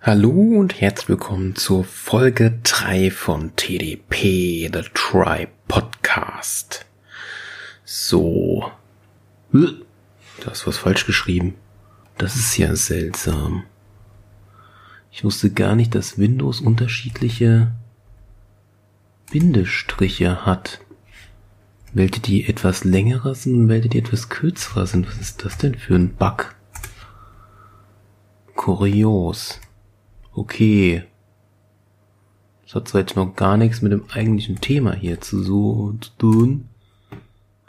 Hallo und herzlich willkommen zur Folge 3 von TDP, The Tribe Podcast. So. Du hast was falsch geschrieben. Das ist ja seltsam. Ich wusste gar nicht, dass Windows unterschiedliche Bindestriche hat. Welche die etwas längerer sind und welche die etwas kürzerer sind. Was ist das denn für ein Bug? Kurios. Okay. Das hat zwar jetzt noch gar nichts mit dem eigentlichen Thema hier zu, so, zu tun,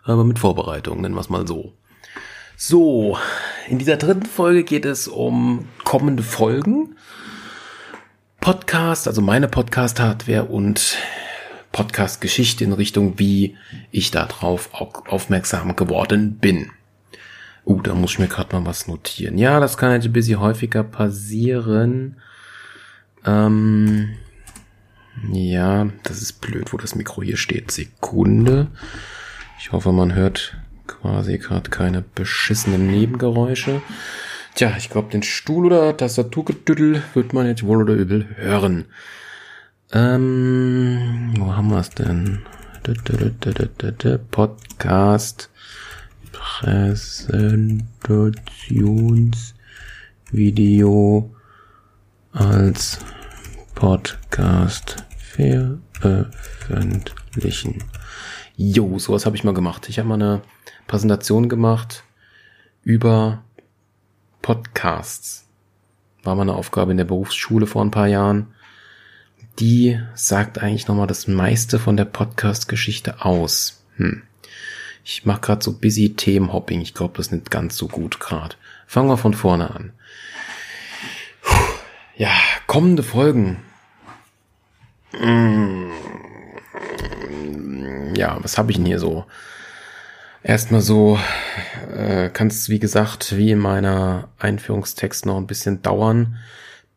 aber mit Vorbereitung, nennen wir es mal so. So, in dieser dritten Folge geht es um kommende Folgen. Podcast, also meine Podcast-Hardware und Podcast-Geschichte in Richtung, wie ich darauf aufmerksam geworden bin. Uh, da muss ich mir gerade mal was notieren. Ja, das kann jetzt ein bisschen häufiger passieren. Ähm, ja, das ist blöd, wo das Mikro hier steht. Sekunde. Ich hoffe, man hört quasi gerade keine beschissenen Nebengeräusche. Tja, ich glaube, den Stuhl oder Tastaturgedüdel wird man jetzt wohl oder übel hören. Ähm, wo haben wir es denn? Podcast Präsentationsvideo als Podcast veröffentlichen. Jo, sowas habe ich mal gemacht. Ich habe mal eine Präsentation gemacht über Podcasts. War mal eine Aufgabe in der Berufsschule vor ein paar Jahren. Die sagt eigentlich nochmal das meiste von der Podcast-Geschichte aus. Hm. Ich mache gerade so busy Themenhopping. Ich glaube, das ist nicht ganz so gut gerade. Fangen wir von vorne an. Ja, kommende Folgen. Mm. Ja, was habe ich denn hier so? Erstmal so, äh, kann es wie gesagt, wie in meiner Einführungstext noch ein bisschen dauern,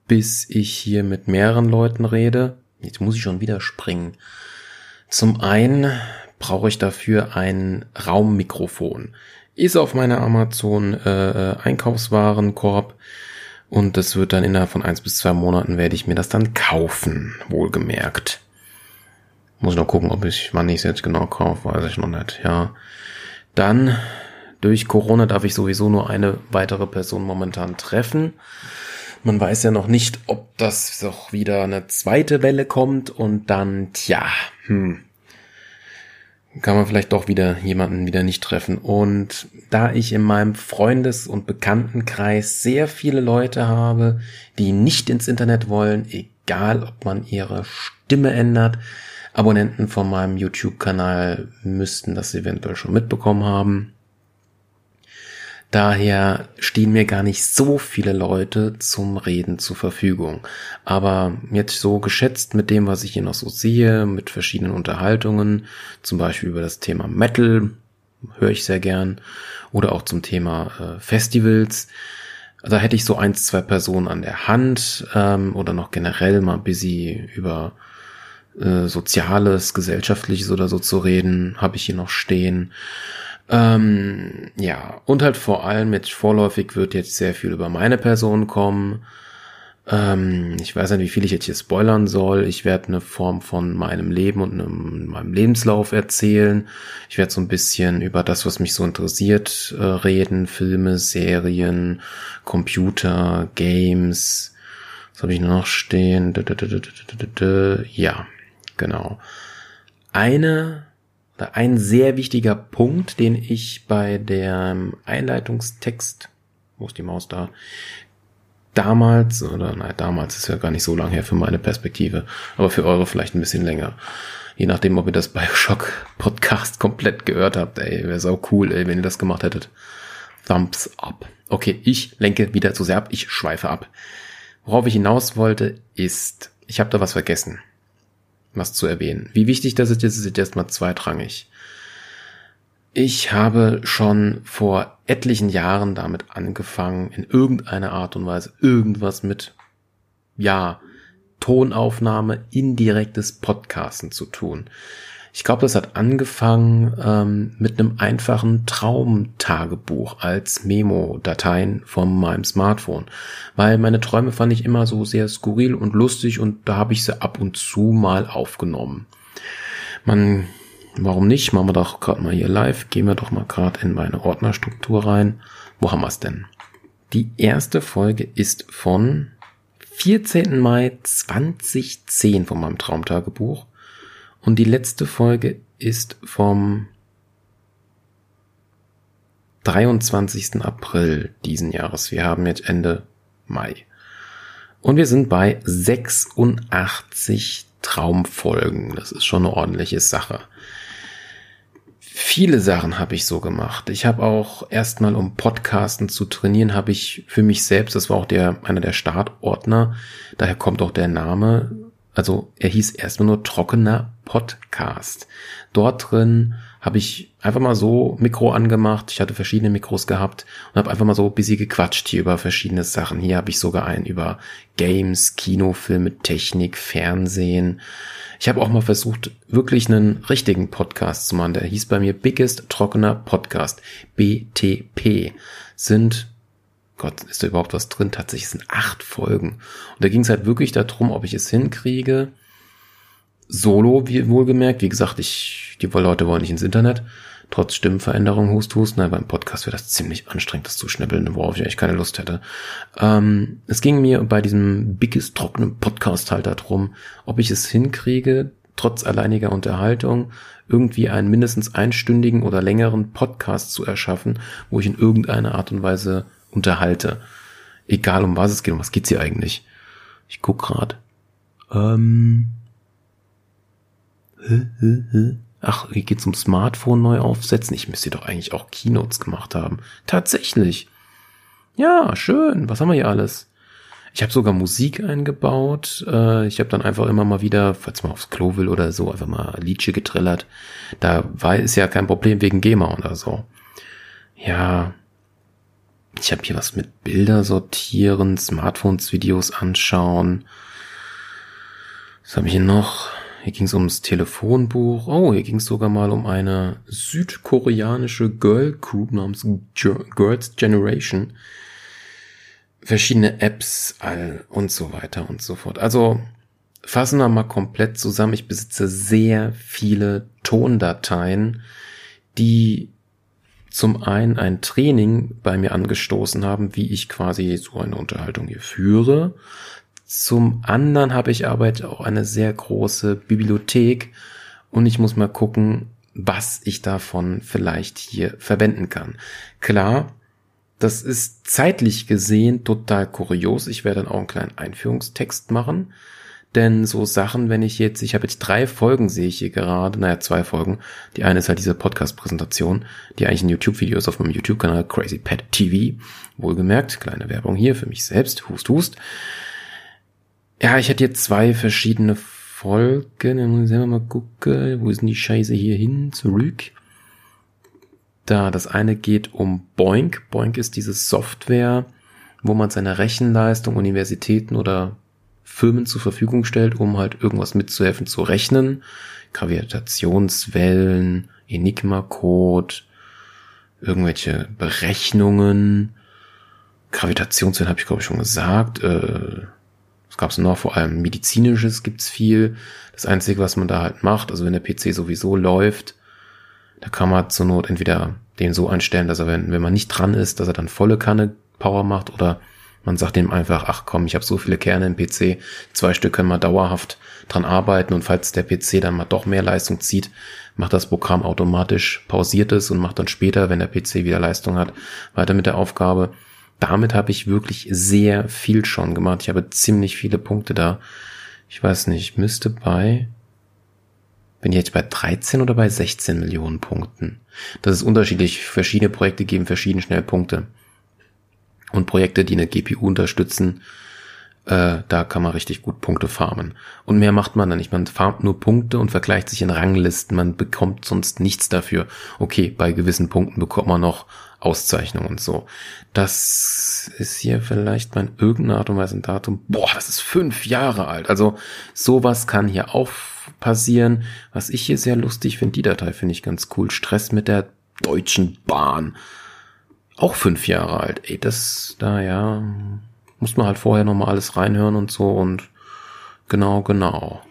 bis ich hier mit mehreren Leuten rede. Jetzt muss ich schon wieder springen. Zum einen brauche ich dafür ein Raummikrofon. Ist auf meiner Amazon äh, äh Einkaufswarenkorb und das wird dann innerhalb von eins bis zwei Monaten werde ich mir das dann kaufen, wohlgemerkt. Muss ich noch gucken, ob ich, wann ich es jetzt genau kaufe, weiß ich noch nicht, ja. Dann, durch Corona darf ich sowieso nur eine weitere Person momentan treffen. Man weiß ja noch nicht, ob das doch wieder eine zweite Welle kommt und dann, tja, hm, kann man vielleicht doch wieder jemanden wieder nicht treffen. Und da ich in meinem Freundes- und Bekanntenkreis sehr viele Leute habe, die nicht ins Internet wollen, egal ob man ihre Stimme ändert, Abonnenten von meinem YouTube-Kanal müssten das eventuell schon mitbekommen haben. Daher stehen mir gar nicht so viele Leute zum Reden zur Verfügung. Aber jetzt so geschätzt mit dem, was ich hier noch so sehe, mit verschiedenen Unterhaltungen, zum Beispiel über das Thema Metal, höre ich sehr gern, oder auch zum Thema äh, Festivals. Da hätte ich so eins, zwei Personen an der Hand ähm, oder noch generell mal busy über äh, Soziales, Gesellschaftliches oder so zu reden, habe ich hier noch stehen. Ähm, ja, und halt vor allem jetzt vorläufig wird jetzt sehr viel über meine Person kommen. Ähm, ich weiß nicht, wie viel ich jetzt hier spoilern soll. Ich werde eine Form von meinem Leben und einem, meinem Lebenslauf erzählen. Ich werde so ein bisschen über das, was mich so interessiert, äh, reden. Filme, Serien, Computer, Games. Was habe ich noch stehen? Ja, genau. Eine ein sehr wichtiger Punkt, den ich bei dem Einleitungstext, wo ist die Maus da, damals, oder nein, damals ist ja gar nicht so lang her für meine Perspektive, aber für eure vielleicht ein bisschen länger. Je nachdem, ob ihr das Bioshock Podcast komplett gehört habt, ey, wäre sau cool, ey, wenn ihr das gemacht hättet. Thumbs up. Okay, ich lenke wieder zu sehr ab, ich schweife ab. Worauf ich hinaus wollte, ist, ich habe da was vergessen was zu erwähnen. Wie wichtig das ist, ist jetzt erstmal zweitrangig. Ich habe schon vor etlichen Jahren damit angefangen, in irgendeiner Art und Weise irgendwas mit, ja, Tonaufnahme, indirektes Podcasten zu tun. Ich glaube, das hat angefangen ähm, mit einem einfachen Traumtagebuch als Memo-Dateien von meinem Smartphone, weil meine Träume fand ich immer so sehr skurril und lustig und da habe ich sie ab und zu mal aufgenommen. Man, warum nicht? Machen wir doch gerade mal hier live. Gehen wir doch mal gerade in meine Ordnerstruktur rein. Wo haben wir es denn? Die erste Folge ist von 14. Mai 2010 von meinem Traumtagebuch. Und die letzte Folge ist vom 23. April diesen Jahres. Wir haben jetzt Ende Mai. Und wir sind bei 86 Traumfolgen. Das ist schon eine ordentliche Sache. Viele Sachen habe ich so gemacht. Ich habe auch erstmal, um Podcasten zu trainieren, habe ich für mich selbst, das war auch der, einer der Startordner, daher kommt auch der Name, also er hieß erstmal nur trockener Podcast. Dort drin habe ich einfach mal so Mikro angemacht. Ich hatte verschiedene Mikros gehabt und habe einfach mal so bisschen gequatscht hier über verschiedene Sachen. Hier habe ich sogar einen über Games, Kinofilme, Technik, Fernsehen. Ich habe auch mal versucht, wirklich einen richtigen Podcast zu machen. Der hieß bei mir Biggest Trockener Podcast. BTP. Sind Gott, ist da überhaupt was drin? Tatsächlich sind acht Folgen. Und da ging es halt wirklich darum, ob ich es hinkriege. Solo, wie wohlgemerkt. Wie gesagt, ich, die Leute wollen nicht ins Internet. Trotz Stimmenveränderung, Hust, Hust. Na, beim Podcast wäre das ziemlich anstrengend, das zu schnippeln, worauf ich eigentlich keine Lust hätte. Ähm, es ging mir bei diesem biggest trockenen Podcast halt darum, ob ich es hinkriege, trotz alleiniger Unterhaltung irgendwie einen mindestens einstündigen oder längeren Podcast zu erschaffen, wo ich in irgendeiner Art und Weise unterhalte. Egal um was es geht, um was geht's hier eigentlich? Ich guck grad. Ähm. Hä? Ach, hier geht's um Smartphone neu aufsetzen. Ich müsste doch eigentlich auch Keynotes gemacht haben. Tatsächlich. Ja, schön. Was haben wir hier alles? Ich habe sogar Musik eingebaut. Äh, ich habe dann einfach immer mal wieder, falls man aufs Klo will oder so, einfach mal Liedche getrillert. Da war ist ja kein Problem wegen GEMA oder so. Ja, ich habe hier was mit Bilder sortieren, Smartphones, Videos anschauen. Was habe ich hier noch? Hier ging es ums Telefonbuch. Oh, hier ging es sogar mal um eine südkoreanische Girl Group namens Girls Generation. Verschiedene Apps all und so weiter und so fort. Also fassen wir mal komplett zusammen. Ich besitze sehr viele Tondateien, die zum einen ein Training bei mir angestoßen haben, wie ich quasi so eine Unterhaltung hier führe. Zum anderen habe ich aber auch eine sehr große Bibliothek und ich muss mal gucken, was ich davon vielleicht hier verwenden kann. Klar, das ist zeitlich gesehen total kurios. Ich werde dann auch einen kleinen Einführungstext machen. Denn so Sachen, wenn ich jetzt, ich habe jetzt drei Folgen, sehe ich hier gerade, naja, zwei Folgen. Die eine ist halt diese Podcast-Präsentation, die eigentlich ein YouTube-Video ist auf meinem YouTube-Kanal Crazy Pet TV. Wohlgemerkt, kleine Werbung hier für mich selbst, hust, hust. Ja, ich hätte jetzt zwei verschiedene Folgen. Dann muss ich mal gucken, wo ist denn die Scheiße hier hin? Zurück. Da, das eine geht um Boink. Boink ist diese Software, wo man seine Rechenleistung, Universitäten oder Firmen zur Verfügung stellt, um halt irgendwas mitzuhelfen zu rechnen. Gravitationswellen, Enigma-Code, irgendwelche Berechnungen. Gravitationswellen habe ich glaube ich schon gesagt. Äh, was gab es noch? Vor allem medizinisches gibt's viel. Das Einzige, was man da halt macht, also wenn der PC sowieso läuft, da kann man zur Not entweder den so einstellen, dass er, wenn, wenn man nicht dran ist, dass er dann volle Kanne Power macht oder man sagt ihm einfach, ach komm, ich habe so viele Kerne im PC, zwei Stück können wir dauerhaft dran arbeiten und falls der PC dann mal doch mehr Leistung zieht, macht das Programm automatisch, pausiert es und macht dann später, wenn der PC wieder Leistung hat, weiter mit der Aufgabe. Damit habe ich wirklich sehr viel schon gemacht. Ich habe ziemlich viele Punkte da. Ich weiß nicht, müsste bei, bin ich jetzt bei 13 oder bei 16 Millionen Punkten? Das ist unterschiedlich. Verschiedene Projekte geben verschieden schnell Punkte und Projekte, die eine GPU unterstützen, äh, da kann man richtig gut Punkte farmen. Und mehr macht man dann nicht. Man farmt nur Punkte und vergleicht sich in Ranglisten. Man bekommt sonst nichts dafür. Okay, bei gewissen Punkten bekommt man noch Auszeichnungen und so. Das ist hier vielleicht mal in irgendeiner Art und Weise ein Datum. Boah, das ist fünf Jahre alt. Also sowas kann hier auch passieren. Was ich hier sehr lustig finde, die Datei finde ich ganz cool. Stress mit der Deutschen Bahn. Auch fünf Jahre alt. Ey, das, da ja, muss man halt vorher nochmal alles reinhören und so und genau, genau.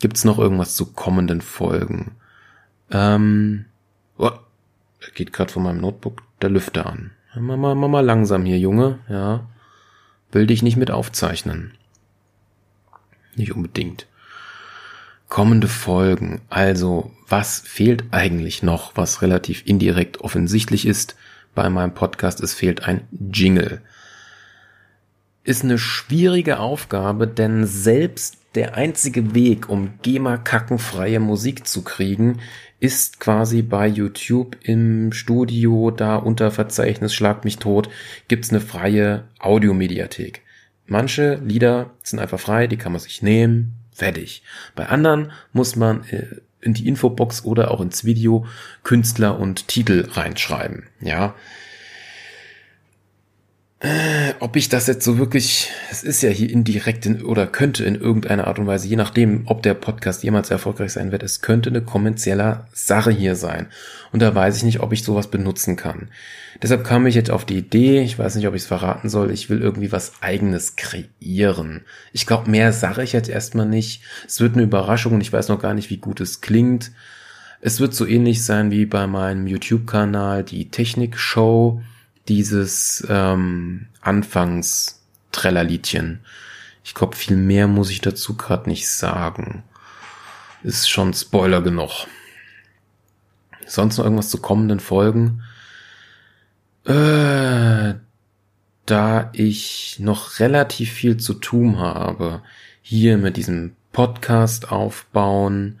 Gibt's noch irgendwas zu kommenden Folgen? Ähm, oh, da geht gerade von meinem Notebook der Lüfter an. Mach mal langsam hier, Junge, ja. Will dich nicht mit aufzeichnen. Nicht unbedingt. Kommende Folgen. Also, was fehlt eigentlich noch, was relativ indirekt offensichtlich ist bei meinem Podcast? Es fehlt ein Jingle. Ist eine schwierige Aufgabe, denn selbst der einzige Weg, um GEMA-kackenfreie Musik zu kriegen, ist quasi bei YouTube im Studio, da unter Verzeichnis Schlag mich tot, gibt's eine freie Audiomediathek. Manche Lieder sind einfach frei, die kann man sich nehmen, fertig. Bei anderen muss man äh, in die Infobox oder auch ins Video Künstler und Titel reinschreiben. Ja, ob ich das jetzt so wirklich, es ist ja hier indirekt in, oder könnte in irgendeiner Art und Weise, je nachdem, ob der Podcast jemals erfolgreich sein wird, es könnte eine kommerzielle Sache hier sein. Und da weiß ich nicht, ob ich sowas benutzen kann. Deshalb kam ich jetzt auf die Idee, ich weiß nicht, ob ich es verraten soll, ich will irgendwie was eigenes kreieren. Ich glaube, mehr sage ich jetzt erstmal nicht. Es wird eine Überraschung und ich weiß noch gar nicht, wie gut es klingt. Es wird so ähnlich sein wie bei meinem YouTube-Kanal, die Technik-Show dieses ähm, Anfangs-Trellerliedchen. Ich glaube, viel mehr muss ich dazu gerade nicht sagen. Ist schon Spoiler genug. Sonst noch irgendwas zu kommenden Folgen? Äh, da ich noch relativ viel zu tun habe, hier mit diesem Podcast aufbauen.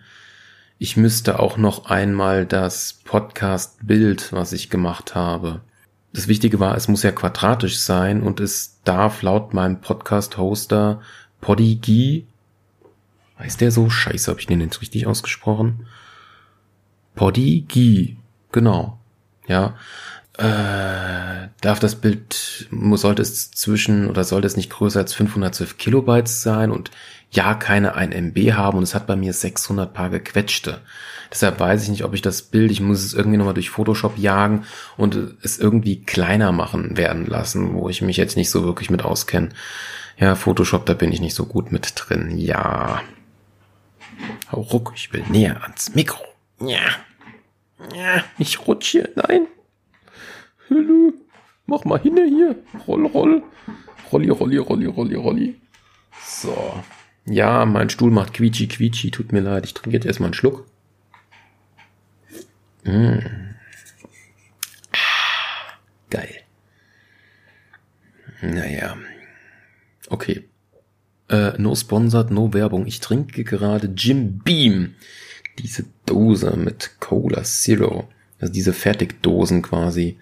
Ich müsste auch noch einmal das Podcast-Bild, was ich gemacht habe, das Wichtige war, es muss ja quadratisch sein und es darf laut meinem Podcast-Hoster Podigy, heißt der so? Scheiße, habe ich den jetzt richtig ausgesprochen? Podigy, genau. Ja, äh, darf das Bild, sollte es zwischen oder sollte es nicht größer als 512 Kilobytes sein und ja, keine 1 MB haben und es hat bei mir 600 paar gequetschte. Deshalb weiß ich nicht, ob ich das Bild, ich muss es irgendwie nochmal durch Photoshop jagen und es irgendwie kleiner machen werden lassen, wo ich mich jetzt nicht so wirklich mit auskenne. Ja, Photoshop, da bin ich nicht so gut mit drin. Ja. Hau ruck, ich will näher ans Mikro. Ja. Ja, ich rutsche. Nein. Hallo. Mach mal hin hier. Roll, roll. Rolli, rolli, rolli, rolli, rolli. So. Ja, mein Stuhl macht quietschi, quietschi. Tut mir leid. Ich trinke jetzt erstmal einen Schluck. Mmh. Ah, geil. Naja. Okay. Äh, no sponsored, no Werbung. Ich trinke gerade Jim Beam. Diese Dose mit Cola Zero. Also diese Fertigdosen quasi.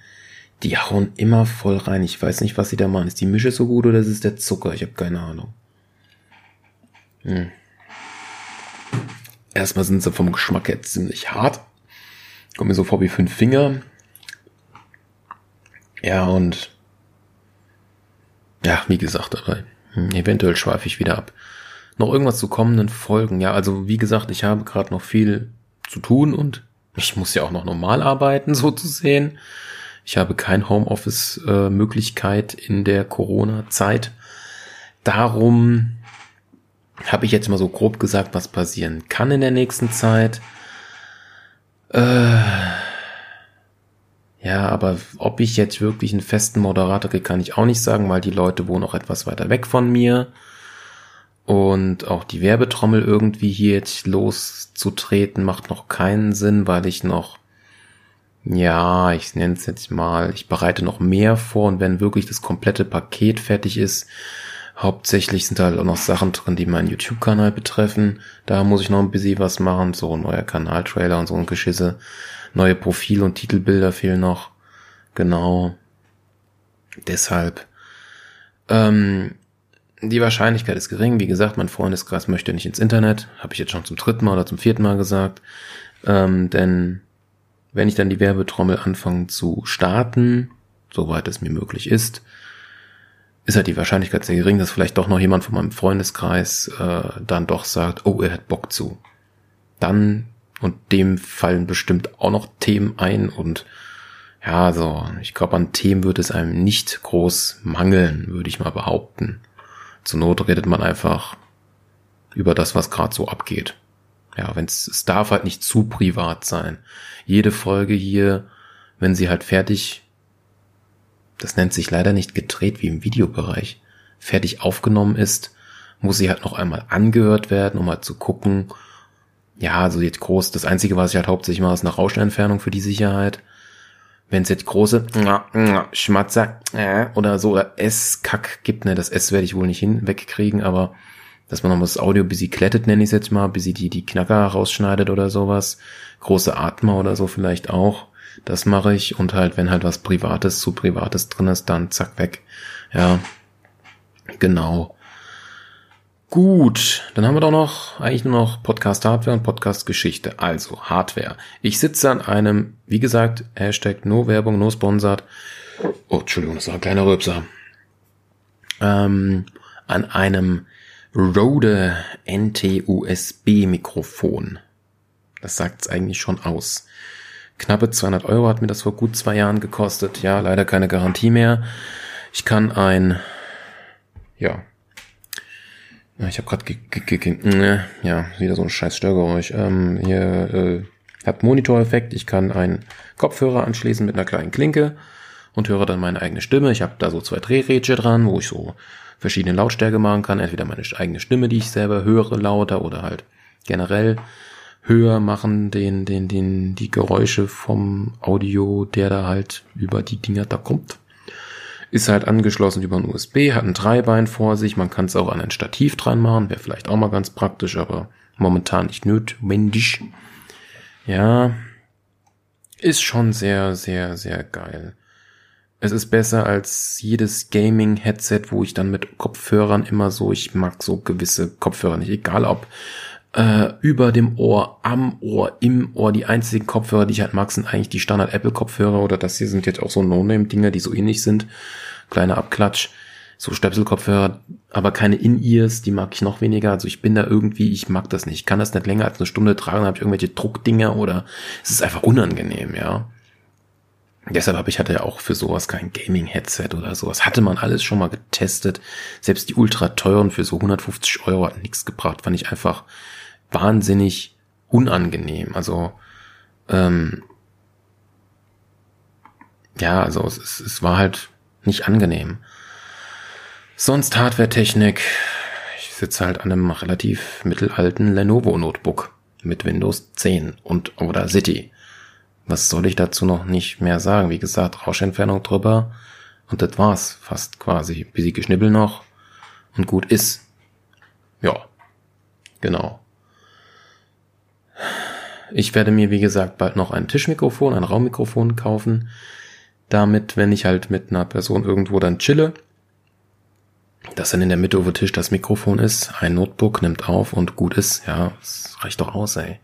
Die hauen immer voll rein. Ich weiß nicht, was sie da machen. Ist die Mische so gut oder ist es der Zucker? Ich habe keine Ahnung. Hm. Erstmal sind sie vom Geschmack her ziemlich hart. Kommt mir so vor wie fünf Finger. Ja, und ja, wie gesagt, aber eventuell schweife ich wieder ab. Noch irgendwas zu kommenden Folgen. Ja, also wie gesagt, ich habe gerade noch viel zu tun und ich muss ja auch noch normal arbeiten, so zu sehen. Ich habe kein Homeoffice-Möglichkeit in der Corona-Zeit. Darum habe ich jetzt mal so grob gesagt, was passieren kann in der nächsten Zeit. Äh, ja, aber ob ich jetzt wirklich einen festen Moderator kriege, kann ich auch nicht sagen, weil die Leute wohnen auch etwas weiter weg von mir. Und auch die Werbetrommel irgendwie hier jetzt loszutreten, macht noch keinen Sinn, weil ich noch, ja, ich nenne es jetzt mal, ich bereite noch mehr vor und wenn wirklich das komplette Paket fertig ist, Hauptsächlich sind halt auch noch Sachen drin, die meinen YouTube-Kanal betreffen. Da muss ich noch ein bisschen was machen. So ein neuer Kanaltrailer und so ein Geschisse. Neue Profil- und Titelbilder fehlen noch. Genau. Deshalb. Ähm, die Wahrscheinlichkeit ist gering. Wie gesagt, mein Freundeskreis möchte nicht ins Internet. Habe ich jetzt schon zum dritten Mal oder zum vierten Mal gesagt. Ähm, denn wenn ich dann die Werbetrommel anfange zu starten, soweit es mir möglich ist, ist halt die Wahrscheinlichkeit sehr gering, dass vielleicht doch noch jemand von meinem Freundeskreis äh, dann doch sagt, oh, er hat Bock zu. Dann und dem fallen bestimmt auch noch Themen ein und ja, so, ich glaube, an Themen wird es einem nicht groß mangeln, würde ich mal behaupten. Zur Not redet man einfach über das, was gerade so abgeht. Ja, wenn es darf halt nicht zu privat sein. Jede Folge hier, wenn sie halt fertig, das nennt sich leider nicht gedreht wie im Videobereich, fertig aufgenommen ist, muss sie halt noch einmal angehört werden, um halt zu gucken, ja, also jetzt groß, das Einzige, was ich halt hauptsächlich mache, ist eine Rauschentfernung für die Sicherheit. Wenn es jetzt große Schmatzer äh, oder so oder S-Kack gibt, ne, das S werde ich wohl nicht hinwegkriegen, aber dass man nochmal das Audio bis sie klettet, nenne ich es jetzt mal, bis sie die, die Knacker rausschneidet oder sowas. Große Atmer oder so vielleicht auch. Das mache ich. Und halt, wenn halt was Privates zu Privates drin ist, dann zack weg. Ja. Genau. Gut, dann haben wir doch noch eigentlich nur noch Podcast Hardware und Podcast Geschichte. Also Hardware. Ich sitze an einem, wie gesagt, Hashtag No Werbung, No Sponsored. Oh, Entschuldigung, das war ein kleiner Röpser. Ähm, an einem Rode NT-USB Mikrofon. Das sagt's eigentlich schon aus. Knappe 200 Euro hat mir das vor gut zwei Jahren gekostet. Ja, leider keine Garantie mehr. Ich kann ein, ja, ich habe gerade ne, ja wieder so ein scheiß Störgeräusch. Ähm, hier äh, hat Monitoreffekt. Ich kann einen Kopfhörer anschließen mit einer kleinen Klinke und höre dann meine eigene Stimme. Ich habe da so zwei Drehrädchen dran, wo ich so verschiedene Lautstärke machen kann. Entweder meine eigene Stimme, die ich selber höre, lauter oder halt generell höher machen, den, den, den, die Geräusche vom Audio, der da halt über die Dinger da kommt. Ist halt angeschlossen über ein USB, hat ein Dreibein vor sich, man kann es auch an ein Stativ dran machen, wäre vielleicht auch mal ganz praktisch, aber momentan nicht notwendig. Ja, ist schon sehr, sehr, sehr geil. Es ist besser als jedes Gaming-Headset, wo ich dann mit Kopfhörern immer so, ich mag so gewisse Kopfhörer nicht, egal ob äh, über dem Ohr, am Ohr, im Ohr. Die einzigen Kopfhörer, die ich halt mag, sind eigentlich die Standard Apple Kopfhörer oder das hier sind jetzt auch so No-Name-Dinger, die so ähnlich sind. Kleiner Abklatsch. So Stöpselkopfhörer, aber keine In-Ears, die mag ich noch weniger. Also ich bin da irgendwie, ich mag das nicht. Ich kann das nicht länger als eine Stunde tragen, dann habe ich irgendwelche Druckdinger oder es ist einfach unangenehm, ja. Deshalb habe ich hatte ja auch für sowas kein Gaming-Headset oder sowas. Hatte man alles schon mal getestet. Selbst die ultra teuren für so 150 Euro hat nichts gebracht. Fand ich einfach wahnsinnig unangenehm. Also, ähm, ja, also es, es war halt nicht angenehm. Sonst Hardware-Technik. Ich sitze halt an einem relativ mittelalten Lenovo-Notebook mit Windows 10 und oder City. Was soll ich dazu noch nicht mehr sagen? Wie gesagt, Rauschentfernung drüber und das war's fast quasi. Bisschen Geschnibbel noch und gut ist. Ja, genau. Ich werde mir, wie gesagt, bald noch ein Tischmikrofon, ein Raummikrofon kaufen. Damit, wenn ich halt mit einer Person irgendwo dann chille, dass dann in der Mitte dem Tisch das Mikrofon ist, ein Notebook nimmt auf und gut ist. Ja, das reicht doch aus, ey.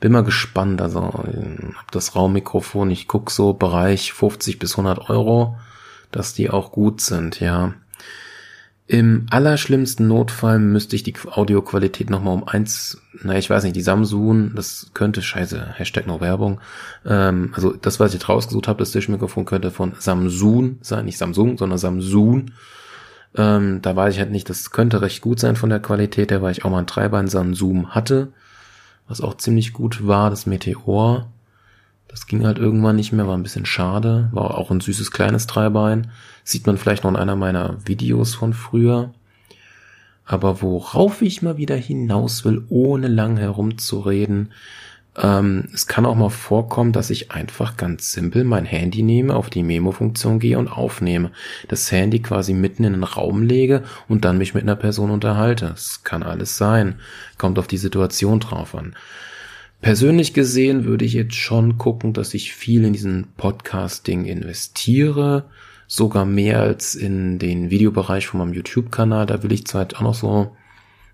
Bin mal gespannt, also ob das Raummikrofon, ich guck so Bereich 50 bis 100 Euro, dass die auch gut sind, ja. Im allerschlimmsten Notfall müsste ich die Audioqualität nochmal um eins, na ich weiß nicht, die Samsung, das könnte, scheiße, Hashtag noch Werbung, ähm, also das, was ich jetzt rausgesucht habe, das Tischmikrofon könnte von Samsung sein, nicht Samsung, sondern Samsung. Ähm, da weiß ich halt nicht, das könnte recht gut sein von der Qualität her, weil ich auch mal ein Treiber in Samsung hatte, was auch ziemlich gut war, das Meteor. Das ging halt irgendwann nicht mehr, war ein bisschen schade. War auch ein süßes kleines Dreibein. Sieht man vielleicht noch in einer meiner Videos von früher. Aber worauf ich mal wieder hinaus will, ohne lang herumzureden, ähm, es kann auch mal vorkommen, dass ich einfach ganz simpel mein Handy nehme, auf die Memo-Funktion gehe und aufnehme. Das Handy quasi mitten in den Raum lege und dann mich mit einer Person unterhalte. Es kann alles sein. Kommt auf die Situation drauf an. Persönlich gesehen würde ich jetzt schon gucken, dass ich viel in diesen Podcasting investiere, sogar mehr als in den Videobereich von meinem YouTube-Kanal. Da will ich zwar auch noch so,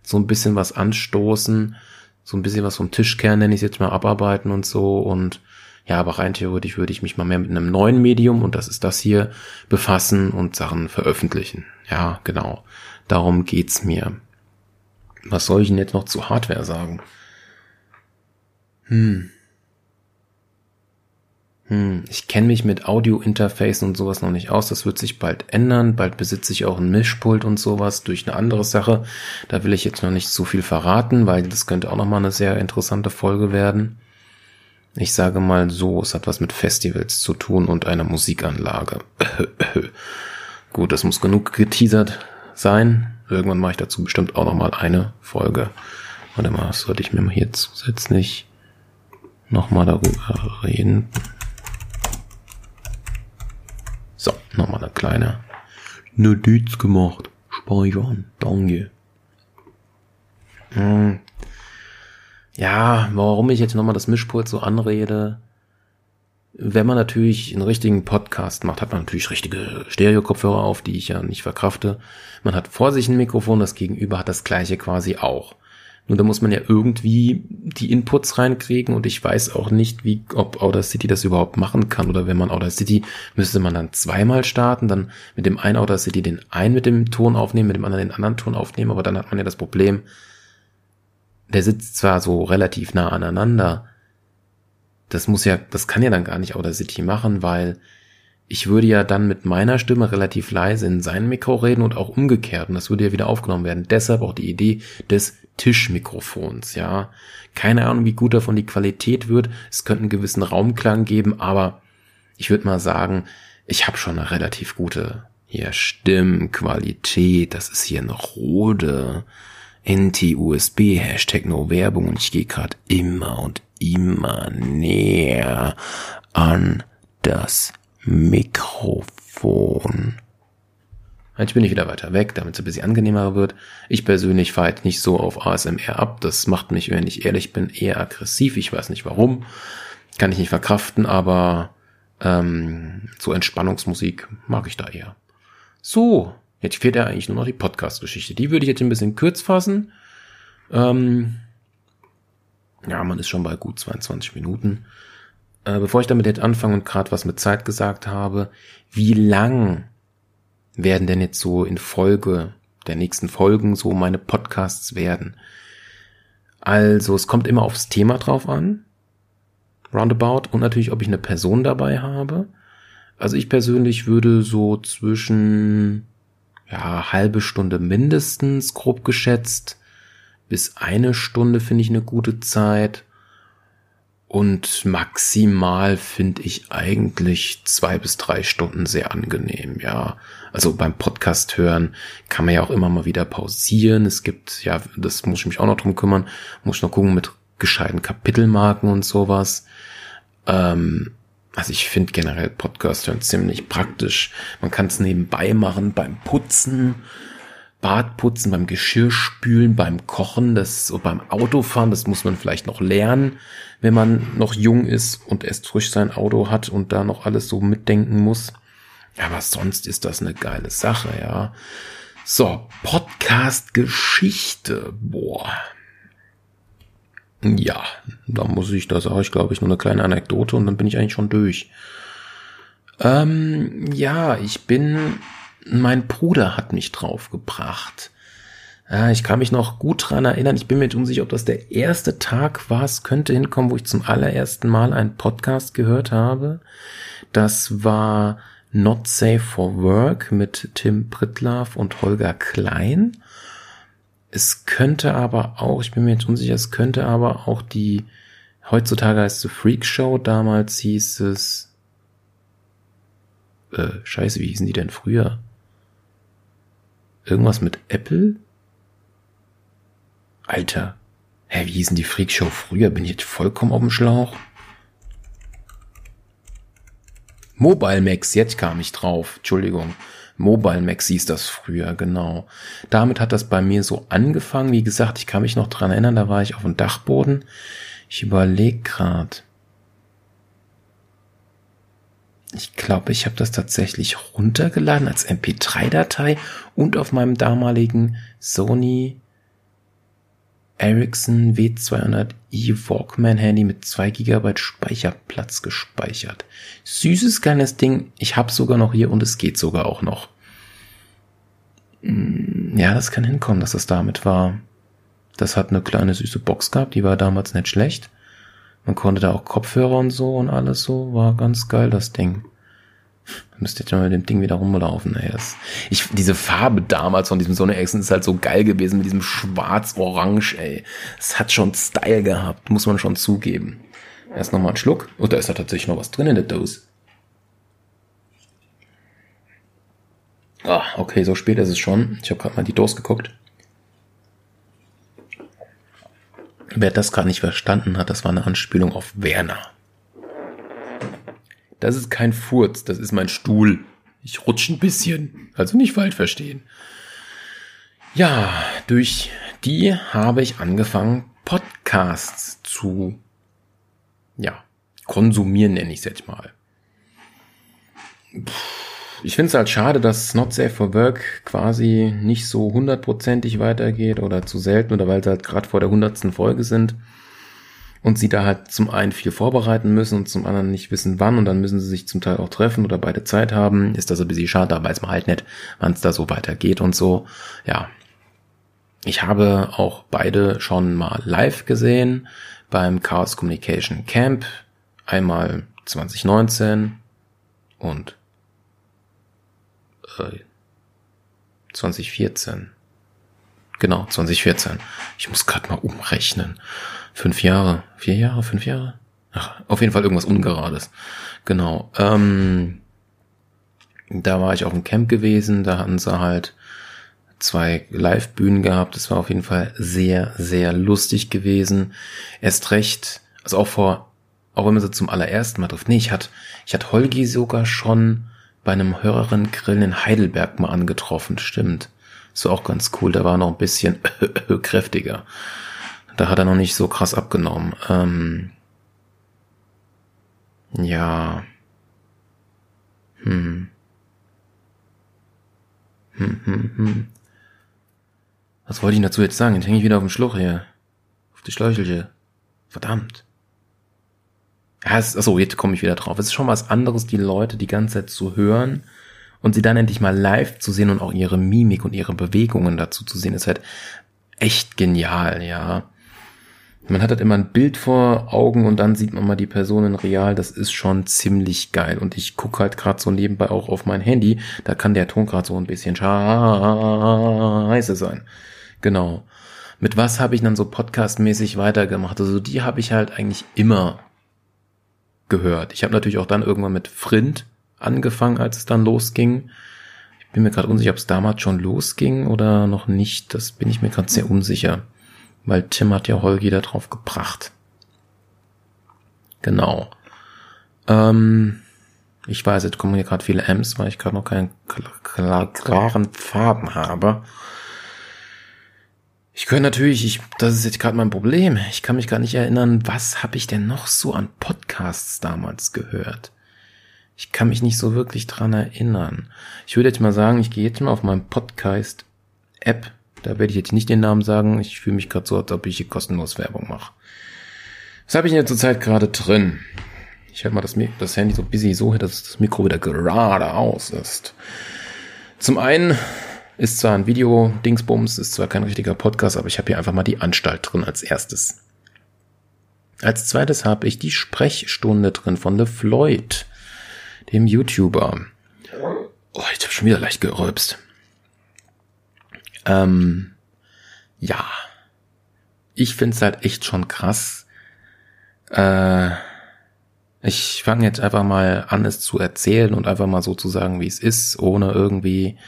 so ein bisschen was anstoßen, so ein bisschen was vom Tischkern, nenne ich jetzt mal, abarbeiten und so. Und Ja, aber rein theoretisch würde ich mich mal mehr mit einem neuen Medium, und das ist das hier, befassen und Sachen veröffentlichen. Ja, genau. Darum geht's mir. Was soll ich denn jetzt noch zu Hardware sagen? Hm. Hm, ich kenne mich mit Audio-Interface und sowas noch nicht aus. Das wird sich bald ändern. Bald besitze ich auch ein Mischpult und sowas durch eine andere Sache. Da will ich jetzt noch nicht so viel verraten, weil das könnte auch noch mal eine sehr interessante Folge werden. Ich sage mal so, es hat was mit Festivals zu tun und einer Musikanlage. Gut, das muss genug geteasert sein. Irgendwann mache ich dazu bestimmt auch noch mal eine Folge. Warte mal, sollte ich mir mal hier zusätzlich noch mal darüber reden? So, nochmal eine kleine Notiz gemacht. Speichern. Danke. Hm. Ja, warum ich jetzt nochmal das Mischpult so anrede. Wenn man natürlich einen richtigen Podcast macht, hat man natürlich richtige Stereo-Kopfhörer auf, die ich ja nicht verkrafte. Man hat vor sich ein Mikrofon, das Gegenüber hat das gleiche quasi auch. Nur da muss man ja irgendwie die Inputs reinkriegen und ich weiß auch nicht, wie, ob Audacity das überhaupt machen kann. Oder wenn man Audacity, müsste man dann zweimal starten, dann mit dem einen Audacity den einen mit dem Ton aufnehmen, mit dem anderen den anderen Ton aufnehmen, aber dann hat man ja das Problem, der sitzt zwar so relativ nah aneinander, das muss ja, das kann ja dann gar nicht Audacity machen, weil ich würde ja dann mit meiner Stimme relativ leise in sein Mikro reden und auch umgekehrt und das würde ja wieder aufgenommen werden. Deshalb auch die Idee des Tischmikrofons, ja. Keine Ahnung, wie gut davon die Qualität wird. Es könnte einen gewissen Raumklang geben, aber ich würde mal sagen, ich habe schon eine relativ gute hier Stimmqualität. Das ist hier eine Rode NT-USB, Hashtag No Werbung und ich gehe gerade immer und immer näher an das Mikrofon. Jetzt bin ich wieder weiter weg, damit es ein bisschen angenehmer wird. Ich persönlich fahre jetzt nicht so auf ASMR ab. Das macht mich, wenn ich ehrlich bin, eher aggressiv. Ich weiß nicht warum. Kann ich nicht verkraften, aber ähm, so Entspannungsmusik mag ich da eher. So, jetzt fehlt ja eigentlich nur noch die Podcast-Geschichte. Die würde ich jetzt ein bisschen kurz fassen. Ähm, ja, man ist schon bei gut 22 Minuten. Äh, bevor ich damit jetzt anfange und gerade was mit Zeit gesagt habe, wie lang werden denn jetzt so in Folge der nächsten Folgen so meine Podcasts werden? Also, es kommt immer aufs Thema drauf an. Roundabout. Und natürlich, ob ich eine Person dabei habe. Also ich persönlich würde so zwischen, ja, halbe Stunde mindestens, grob geschätzt, bis eine Stunde finde ich eine gute Zeit. Und maximal finde ich eigentlich zwei bis drei Stunden sehr angenehm, ja. Also beim Podcast hören kann man ja auch immer mal wieder pausieren. Es gibt, ja, das muss ich mich auch noch drum kümmern, muss ich noch gucken mit gescheiten Kapitelmarken und sowas. Ähm, also ich finde generell Podcast hören ziemlich praktisch. Man kann es nebenbei machen beim Putzen Badputzen, beim Geschirrspülen, beim Kochen, das beim Autofahren, das muss man vielleicht noch lernen, wenn man noch jung ist und erst frisch sein Auto hat und da noch alles so mitdenken muss. Aber sonst ist das eine geile Sache, ja. So, Podcast Geschichte, boah. Ja, da muss ich, da sage ich, glaube ich, nur eine kleine Anekdote und dann bin ich eigentlich schon durch. Ähm, ja, ich bin mein Bruder hat mich draufgebracht. Ja, ich kann mich noch gut dran erinnern. Ich bin mir jetzt unsicher, ob das der erste Tag war. Es könnte hinkommen, wo ich zum allerersten Mal einen Podcast gehört habe. Das war Not Safe for Work mit Tim Pritlaff und Holger Klein. Es könnte aber auch, ich bin mir jetzt unsicher, es könnte aber auch die, heutzutage heißt es Freak Show, damals hieß es, äh, scheiße, wie hießen die denn früher? Irgendwas mit Apple? Alter. Hä, wie hießen die Freakshow früher? Bin ich jetzt vollkommen auf dem Schlauch? Mobile Max, jetzt kam ich drauf. Entschuldigung. Mobile Max hieß das früher, genau. Damit hat das bei mir so angefangen. Wie gesagt, ich kann mich noch dran erinnern, da war ich auf dem Dachboden. Ich überlege grad. Ich glaube, ich habe das tatsächlich runtergeladen als MP3-Datei und auf meinem damaligen Sony Ericsson W200i Walkman Handy mit 2 GB Speicherplatz gespeichert. Süßes kleines Ding. Ich hab's sogar noch hier und es geht sogar auch noch. Hm, ja, das kann hinkommen, dass das damit war. Das hat eine kleine süße Box gehabt, die war damals nicht schlecht. Man konnte da auch Kopfhörer und so und alles so. War ganz geil, das Ding. Müsste jetzt mal mit dem Ding wieder rumlaufen. Ey, das, ich, diese Farbe damals von diesem Sony Ericsson ist halt so geil gewesen mit diesem schwarz-orange, ey. Es hat schon Style gehabt, muss man schon zugeben. Erst nochmal einen Schluck. Und da ist da tatsächlich noch was drin in der Dose. Ah, okay, so spät ist es schon. Ich habe gerade mal die Dose geguckt. Wer das gerade nicht verstanden hat, das war eine Anspielung auf Werner. Das ist kein Furz, das ist mein Stuhl. Ich rutsche ein bisschen, also nicht falsch verstehen. Ja, durch die habe ich angefangen, Podcasts zu, ja, konsumieren, nenne ich es jetzt mal. Ich finde es halt schade, dass Not Safe for Work quasi nicht so hundertprozentig weitergeht oder zu selten oder weil sie halt gerade vor der hundertsten Folge sind und sie da halt zum einen viel vorbereiten müssen und zum anderen nicht wissen wann und dann müssen sie sich zum Teil auch treffen oder beide Zeit haben, ist das ein bisschen schade, da weiß man halt nicht, wann es da so weitergeht und so. Ja. Ich habe auch beide schon mal live gesehen beim Chaos Communication Camp. Einmal 2019 und äh, 2014. Genau, 2014. Ich muss gerade mal umrechnen fünf Jahre, vier Jahre, fünf Jahre. Ach, auf jeden Fall irgendwas Ungerades. Genau. Ähm, da war ich auf dem Camp gewesen, da hatten sie halt zwei Live-Bühnen gehabt. Das war auf jeden Fall sehr, sehr lustig gewesen. Erst recht, also auch vor, auch wenn man sie zum allerersten Mal trifft. Nee, ich hatte, ich hatte Holgi sogar schon bei einem höheren Grillen in Heidelberg mal angetroffen, stimmt. Ist auch ganz cool, da war noch ein bisschen kräftiger. Da hat er noch nicht so krass abgenommen. Ähm, ja. Hm. Hm, hm, hm. Was wollte ich dazu jetzt sagen? Jetzt hänge ich wieder auf dem Schluch hier. Auf die Schläuchelche. Verdammt. Ja, es, achso, jetzt komme ich wieder drauf. Es ist schon was anderes, die Leute die ganze Zeit zu hören und sie dann endlich mal live zu sehen und auch ihre Mimik und ihre Bewegungen dazu zu sehen, ist halt echt genial, ja. Man hat halt immer ein Bild vor Augen und dann sieht man mal die Personen real. Das ist schon ziemlich geil. Und ich gucke halt gerade so nebenbei auch auf mein Handy. Da kann der Ton gerade so ein bisschen scheiße sein. Genau. Mit was habe ich dann so podcastmäßig weitergemacht? Also die habe ich halt eigentlich immer gehört. Ich habe natürlich auch dann irgendwann mit Frind angefangen, als es dann losging. Ich bin mir gerade unsicher, ob es damals schon losging oder noch nicht. Das bin ich mir gerade sehr unsicher. Weil Tim hat ja Holgi da drauf gebracht. Genau. Ähm, ich weiß, jetzt kommen hier gerade viele M's, weil ich gerade noch keinen klaren Faden habe. Ich könnte natürlich, ich, das ist jetzt gerade mein Problem. Ich kann mich gar nicht erinnern, was habe ich denn noch so an Podcasts damals gehört? Ich kann mich nicht so wirklich dran erinnern. Ich würde jetzt mal sagen, ich gehe jetzt mal auf meinem Podcast-App da werde ich jetzt nicht den Namen sagen. Ich fühle mich gerade so, als ob ich hier kostenlos Werbung mache. Was habe ich denn zurzeit gerade drin? Ich halte mal das, das Handy so busy so, dass das Mikro wieder geradeaus ist. Zum einen ist zwar ein Video, Dingsbums, ist zwar kein richtiger Podcast, aber ich habe hier einfach mal die Anstalt drin als erstes. Als zweites habe ich die Sprechstunde drin von The Floyd, dem YouTuber. Oh, ich habe schon wieder leicht gerülpst. Ähm, ja, ich find's halt echt schon krass. Äh, ich fange jetzt einfach mal an, es zu erzählen und einfach mal so zu sagen, wie es ist, ohne irgendwie,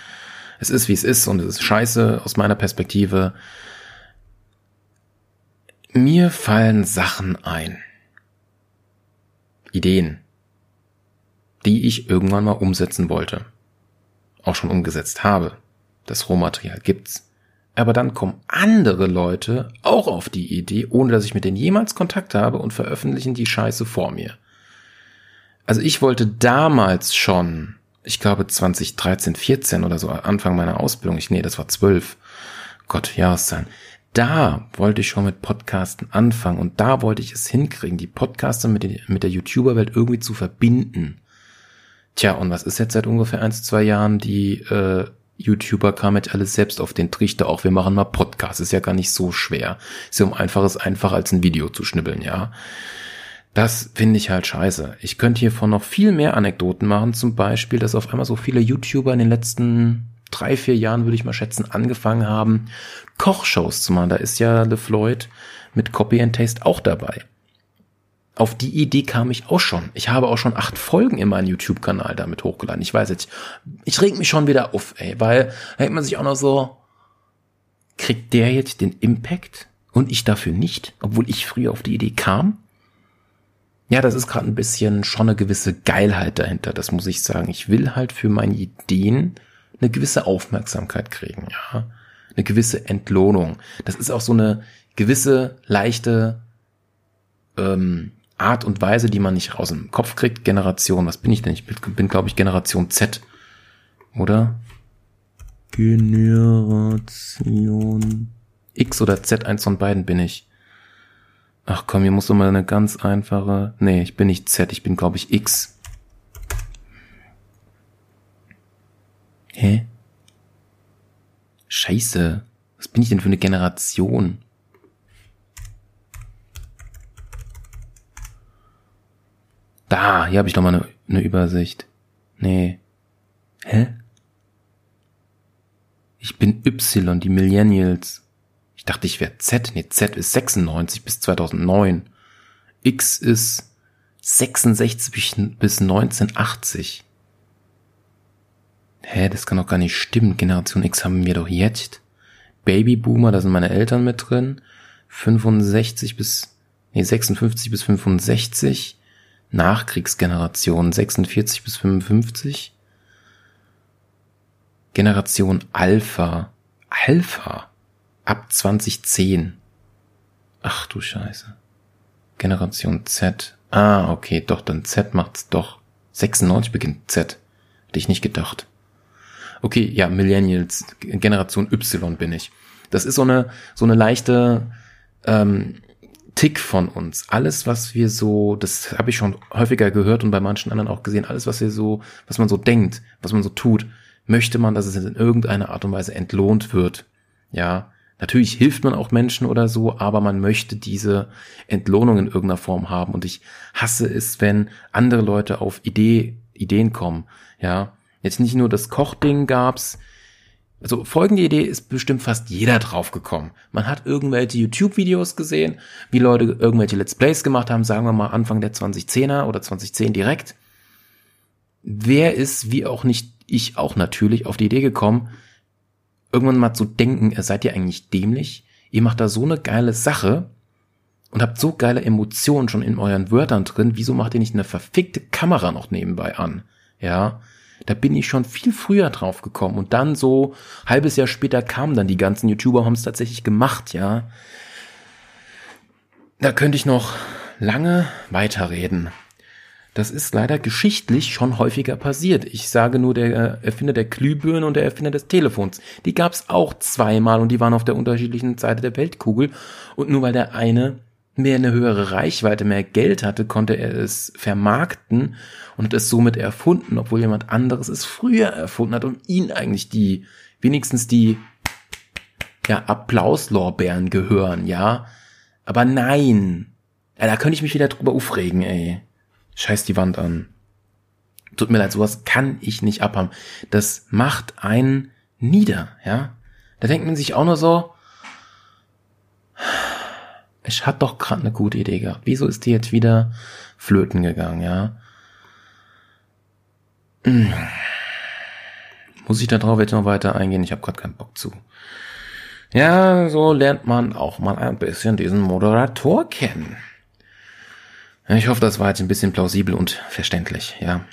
es ist, wie es ist und es ist scheiße aus meiner Perspektive. Mir fallen Sachen ein. Ideen, die ich irgendwann mal umsetzen wollte. Auch schon umgesetzt habe. Das Rohmaterial gibt's. Aber dann kommen andere Leute auch auf die Idee, ohne dass ich mit denen jemals Kontakt habe und veröffentlichen die Scheiße vor mir. Also ich wollte damals schon, ich glaube 2013, 14 oder so, Anfang meiner Ausbildung, ich, nee, das war 12, Gott, Jahreszahlen. da wollte ich schon mit Podcasten anfangen und da wollte ich es hinkriegen, die Podcaster mit, den, mit der YouTuber-Welt irgendwie zu verbinden. Tja, und was ist jetzt seit ungefähr ein, zwei Jahren? Die äh, YouTuber kamen jetzt alles selbst auf den Trichter, auch wir machen mal Podcasts, ist ja gar nicht so schwer. Ist ja um einfaches einfach als ein Video zu schnibbeln, ja. Das finde ich halt scheiße. Ich könnte hiervon noch viel mehr Anekdoten machen, zum Beispiel, dass auf einmal so viele YouTuber in den letzten drei, vier Jahren, würde ich mal schätzen, angefangen haben, Kochshows zu machen. Da ist ja LeFloid mit Copy and Taste auch dabei. Auf die Idee kam ich auch schon. Ich habe auch schon acht Folgen in meinem YouTube-Kanal damit hochgeladen. Ich weiß jetzt, ich reg mich schon wieder auf, ey, weil da denkt man sich auch noch so, kriegt der jetzt den Impact und ich dafür nicht, obwohl ich früher auf die Idee kam? Ja, das ist gerade ein bisschen schon eine gewisse Geilheit dahinter, das muss ich sagen. Ich will halt für meine Ideen eine gewisse Aufmerksamkeit kriegen, ja. Eine gewisse Entlohnung. Das ist auch so eine gewisse leichte ähm, Art und Weise, die man nicht raus im Kopf kriegt. Generation, was bin ich denn? Ich bin, bin glaube ich, Generation Z. Oder? Generation X oder Z, eins von beiden bin ich. Ach komm, hier muss doch mal eine ganz einfache. Nee, ich bin nicht Z, ich bin, glaube ich, X. Hä? Scheiße. Was bin ich denn für eine Generation? Da, hier habe ich doch mal eine, eine Übersicht. Nee. Hä? Ich bin Y, die Millennials. Ich dachte, ich wäre Z. Nee, Z ist 96 bis 2009. X ist 66 bis 1980. Hä, das kann doch gar nicht stimmen. Generation X haben wir doch jetzt. Babyboomer, da sind meine Eltern mit drin. 65 bis, nee, 56 bis 65. Nachkriegsgeneration 46 bis 55. Generation Alpha. Alpha. Ab 2010. Ach du Scheiße. Generation Z. Ah, okay, doch, dann Z macht's doch. 96 beginnt Z. Hätte ich nicht gedacht. Okay, ja, Millennials, Generation Y bin ich. Das ist so eine, so eine leichte ähm, Tick von uns. Alles, was wir so, das habe ich schon häufiger gehört und bei manchen anderen auch gesehen, alles, was wir so, was man so denkt, was man so tut, möchte man, dass es in irgendeiner Art und Weise entlohnt wird. Ja, natürlich hilft man auch Menschen oder so, aber man möchte diese Entlohnung in irgendeiner Form haben. Und ich hasse es, wenn andere Leute auf Idee, Ideen kommen. Ja, Jetzt nicht nur das Kochding gab's. Also folgende Idee ist bestimmt fast jeder drauf gekommen. Man hat irgendwelche YouTube-Videos gesehen, wie Leute irgendwelche Let's Plays gemacht haben, sagen wir mal Anfang der 2010er oder 2010 direkt. Wer ist, wie auch nicht ich auch natürlich, auf die Idee gekommen, irgendwann mal zu denken, ihr seid ja eigentlich dämlich, ihr macht da so eine geile Sache und habt so geile Emotionen schon in euren Wörtern drin, wieso macht ihr nicht eine verfickte Kamera noch nebenbei an? Ja, da bin ich schon viel früher drauf gekommen. Und dann so halbes Jahr später kamen dann die ganzen YouTuber, haben es tatsächlich gemacht, ja. Da könnte ich noch lange weiterreden. Das ist leider geschichtlich schon häufiger passiert. Ich sage nur der Erfinder der Glühbirne und der Erfinder des Telefons. Die gab es auch zweimal und die waren auf der unterschiedlichen Seite der Weltkugel. Und nur weil der eine mehr eine höhere Reichweite, mehr Geld hatte, konnte er es vermarkten und hat es somit erfunden, obwohl jemand anderes es früher erfunden hat und ihn eigentlich die, wenigstens die, ja, Applauslorbeeren gehören, ja. Aber nein. Ja, da könnte ich mich wieder drüber aufregen, ey. Scheiß die Wand an. Tut mir leid, sowas kann ich nicht abhaben. Das macht einen nieder, ja. Da denkt man sich auch nur so, ich hatte doch gerade eine gute Idee gehabt. Wieso ist die jetzt wieder flöten gegangen, ja? Hm. Muss ich da drauf jetzt noch weiter eingehen? Ich habe gerade keinen Bock zu. Ja, so lernt man auch mal ein bisschen diesen Moderator kennen. Ich hoffe, das war jetzt ein bisschen plausibel und verständlich, ja.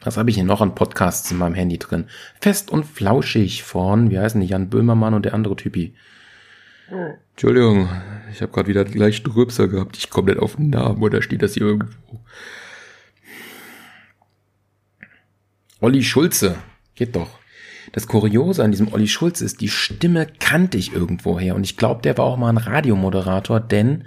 Was habe ich hier noch an Podcasts in meinem Handy drin? Fest und flauschig von, wie heißen die, Jan Böhmermann und der andere Typi. Entschuldigung, ich habe gerade wieder gleich Rübser gehabt. Ich komme nicht auf den Namen oder steht das hier irgendwo? Olli Schulze. Geht doch. das Kuriose an diesem Olli Schulz ist, die Stimme kannte ich irgendwoher und ich glaube, der war auch mal ein Radiomoderator, denn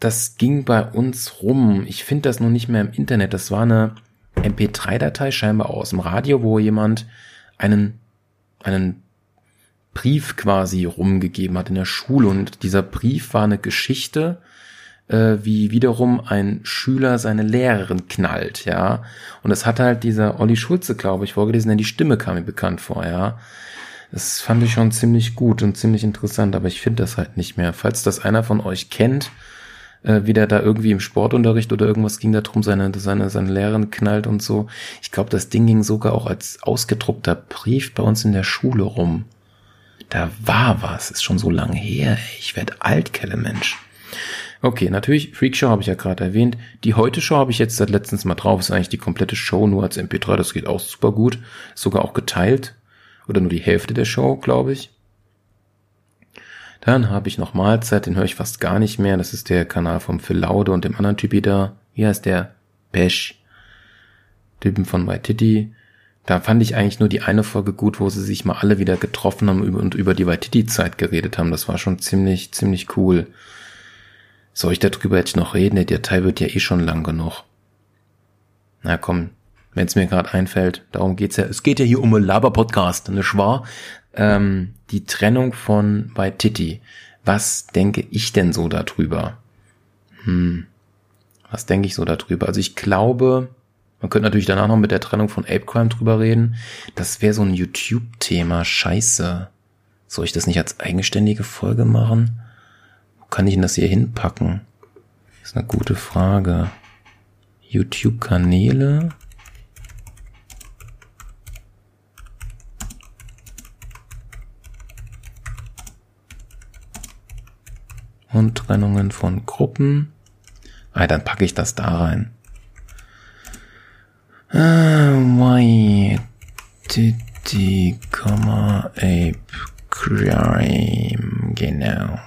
das ging bei uns rum. Ich finde das noch nicht mehr im Internet. Das war eine MP3-Datei scheinbar aus dem Radio, wo jemand einen, einen Brief quasi rumgegeben hat in der Schule und dieser Brief war eine Geschichte, äh, wie wiederum ein Schüler seine Lehrerin knallt, ja. Und das hat halt dieser Olli Schulze, glaube ich, vorgelesen, denn die Stimme kam mir bekannt vor, ja. Das fand ich schon ziemlich gut und ziemlich interessant, aber ich finde das halt nicht mehr. Falls das einer von euch kennt, äh, wie der da irgendwie im Sportunterricht oder irgendwas ging da drum, seine, seine, seine Lehrerin knallt und so. Ich glaube, das Ding ging sogar auch als ausgedruckter Brief bei uns in der Schule rum. Da war was, ist schon so lange her. Ich werd alt, Kelle Mensch. Okay, natürlich, Freakshow habe ich ja gerade erwähnt. Die Heute-Show habe ich jetzt seit letztens mal drauf. Ist eigentlich die komplette Show nur als MP3. Das geht auch super gut. sogar auch geteilt. Oder nur die Hälfte der Show, glaube ich. Dann habe ich noch Mahlzeit, den höre ich fast gar nicht mehr. Das ist der Kanal vom Phil Laude und dem anderen Typi da. Hier ist der Pesh. Typen von Waititi. Da fand ich eigentlich nur die eine Folge gut, wo sie sich mal alle wieder getroffen haben und über die Waititi-Zeit geredet haben. Das war schon ziemlich, ziemlich cool. Soll ich darüber jetzt noch reden? Der Datei wird ja eh schon lang genug. Na komm, wenn es mir gerade einfällt, darum geht's ja. Es geht ja hier um einen Laber-Podcast, nicht wahr? Ähm, die Trennung von Waititi. Was denke ich denn so darüber? Hm, was denke ich so darüber? Also ich glaube, man könnte natürlich danach noch mit der Trennung von Ape Crime drüber reden. Das wäre so ein YouTube-Thema. Scheiße. Soll ich das nicht als eigenständige Folge machen? Wo kann ich denn das hier hinpacken? Das ist eine gute Frage. YouTube-Kanäle? Und Trennungen von Gruppen. Ah, dann packe ich das da rein. Ah, why did die Komma Ape Crime, genau.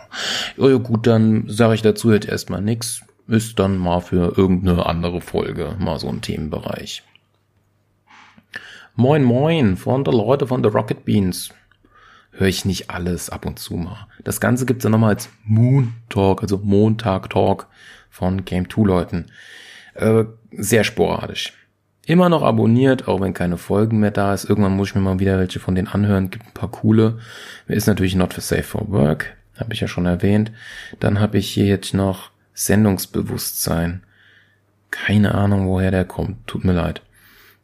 Ja, gut, dann sage ich dazu jetzt erstmal nichts. Ist dann mal für irgendeine andere Folge mal so ein Themenbereich. Moin Moin von der Leute von The Rocket Beans höre ich nicht alles ab und zu mal. Das Ganze gibt's dann nochmal als Moon Talk, also Montag Talk von Game 2 Leuten. Äh, sehr sporadisch. Immer noch abonniert, auch wenn keine Folgen mehr da ist. Irgendwann muss ich mir mal wieder welche von denen anhören. Gibt ein paar coole. Ist natürlich Not for Safe for Work. Habe ich ja schon erwähnt. Dann habe ich hier jetzt noch Sendungsbewusstsein. Keine Ahnung, woher der kommt. Tut mir leid.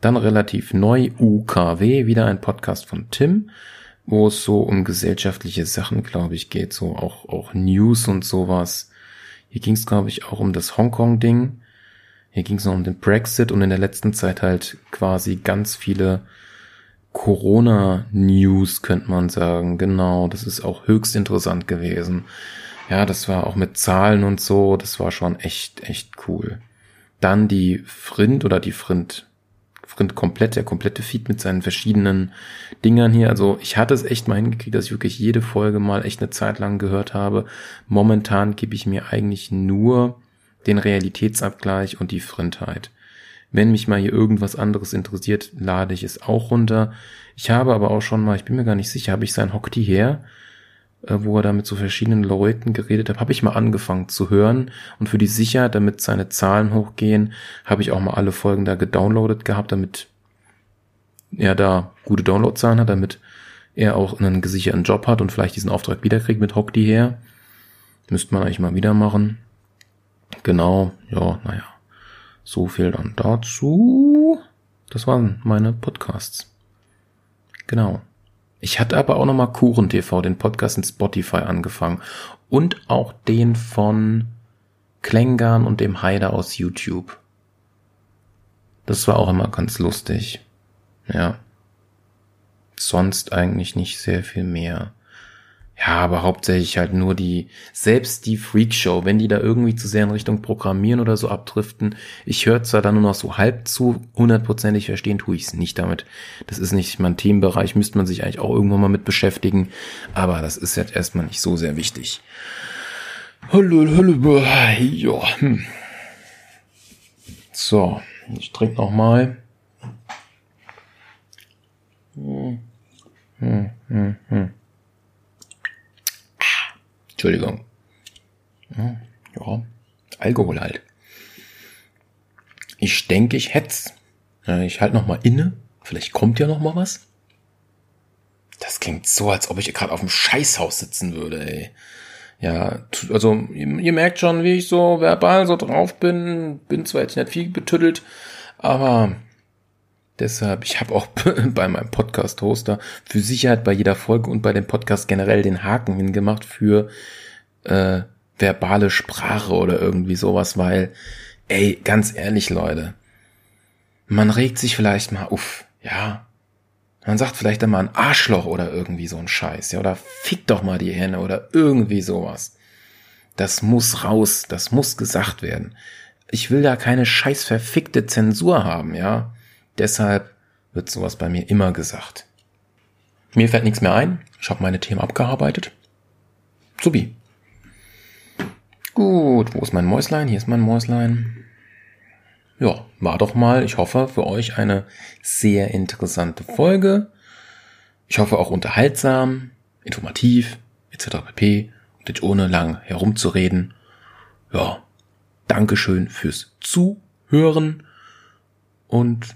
Dann relativ neu UKW, wieder ein Podcast von Tim wo es so um gesellschaftliche Sachen, glaube ich, geht, so auch, auch News und sowas. Hier ging es, glaube ich, auch um das Hongkong-Ding. Hier ging es noch um den Brexit und in der letzten Zeit halt quasi ganz viele Corona-News, könnte man sagen. Genau, das ist auch höchst interessant gewesen. Ja, das war auch mit Zahlen und so, das war schon echt, echt cool. Dann die Frind oder die Frind komplett, der komplette Feed mit seinen verschiedenen Dingern hier. Also ich hatte es echt mal hingekriegt, dass ich wirklich jede Folge mal echt eine Zeit lang gehört habe. Momentan gebe ich mir eigentlich nur den Realitätsabgleich und die Frindheit. Wenn mich mal hier irgendwas anderes interessiert, lade ich es auch runter. Ich habe aber auch schon mal, ich bin mir gar nicht sicher, habe ich sein Hockey her? Äh, wo er da mit so verschiedenen Leuten geredet hat, habe ich mal angefangen zu hören und für die Sicherheit, damit seine Zahlen hochgehen, habe ich auch mal alle Folgen da gedownloadet gehabt, damit er da gute Downloadzahlen hat, damit er auch einen gesicherten Job hat und vielleicht diesen Auftrag wiederkriegt mit Hock her. Müsste man eigentlich mal wieder machen. Genau, ja, naja. So viel dann dazu. Das waren meine Podcasts. Genau. Ich hatte aber auch nochmal Kuchen TV, den Podcast in Spotify angefangen. Und auch den von Klängern und dem Heider aus YouTube. Das war auch immer ganz lustig. Ja. Sonst eigentlich nicht sehr viel mehr. Ja, aber hauptsächlich halt nur die, selbst die Freakshow, wenn die da irgendwie zu sehr in Richtung Programmieren oder so abdriften. Ich höre zwar dann nur noch so halb zu, hundertprozentig verstehen tue ich es nicht damit. Das ist nicht mein Themenbereich, müsste man sich eigentlich auch irgendwann mal mit beschäftigen. Aber das ist jetzt erstmal nicht so sehr wichtig. Hm. So, ich trinke noch mal. Hm, hm, hm. Entschuldigung. Ja, Alkohol halt. Ich denke, ich hätt's. Ich halt noch mal inne. Vielleicht kommt ja noch mal was. Das klingt so, als ob ich gerade auf dem Scheißhaus sitzen würde, ey. Ja, also ihr merkt schon, wie ich so verbal so drauf bin. Bin zwar jetzt nicht viel betüttelt, aber deshalb, ich habe auch bei meinem Podcast-Hoster für Sicherheit bei jeder Folge und bei dem Podcast generell den Haken hingemacht für äh, verbale Sprache oder irgendwie sowas, weil, ey, ganz ehrlich, Leute, man regt sich vielleicht mal auf, ja. Man sagt vielleicht einmal ein Arschloch oder irgendwie so ein Scheiß, ja, oder fick doch mal die Hände oder irgendwie sowas. Das muss raus, das muss gesagt werden. Ich will da keine scheiß verfickte Zensur haben, ja. Deshalb wird sowas bei mir immer gesagt. Mir fällt nichts mehr ein. Ich habe meine Themen abgearbeitet. Subi. Gut, wo ist mein Mäuslein? Hier ist mein Mäuslein. Ja, war doch mal, ich hoffe, für euch eine sehr interessante Folge. Ich hoffe auch unterhaltsam, informativ, etc. pp. Und ohne lang herumzureden. Ja, Dankeschön fürs Zuhören und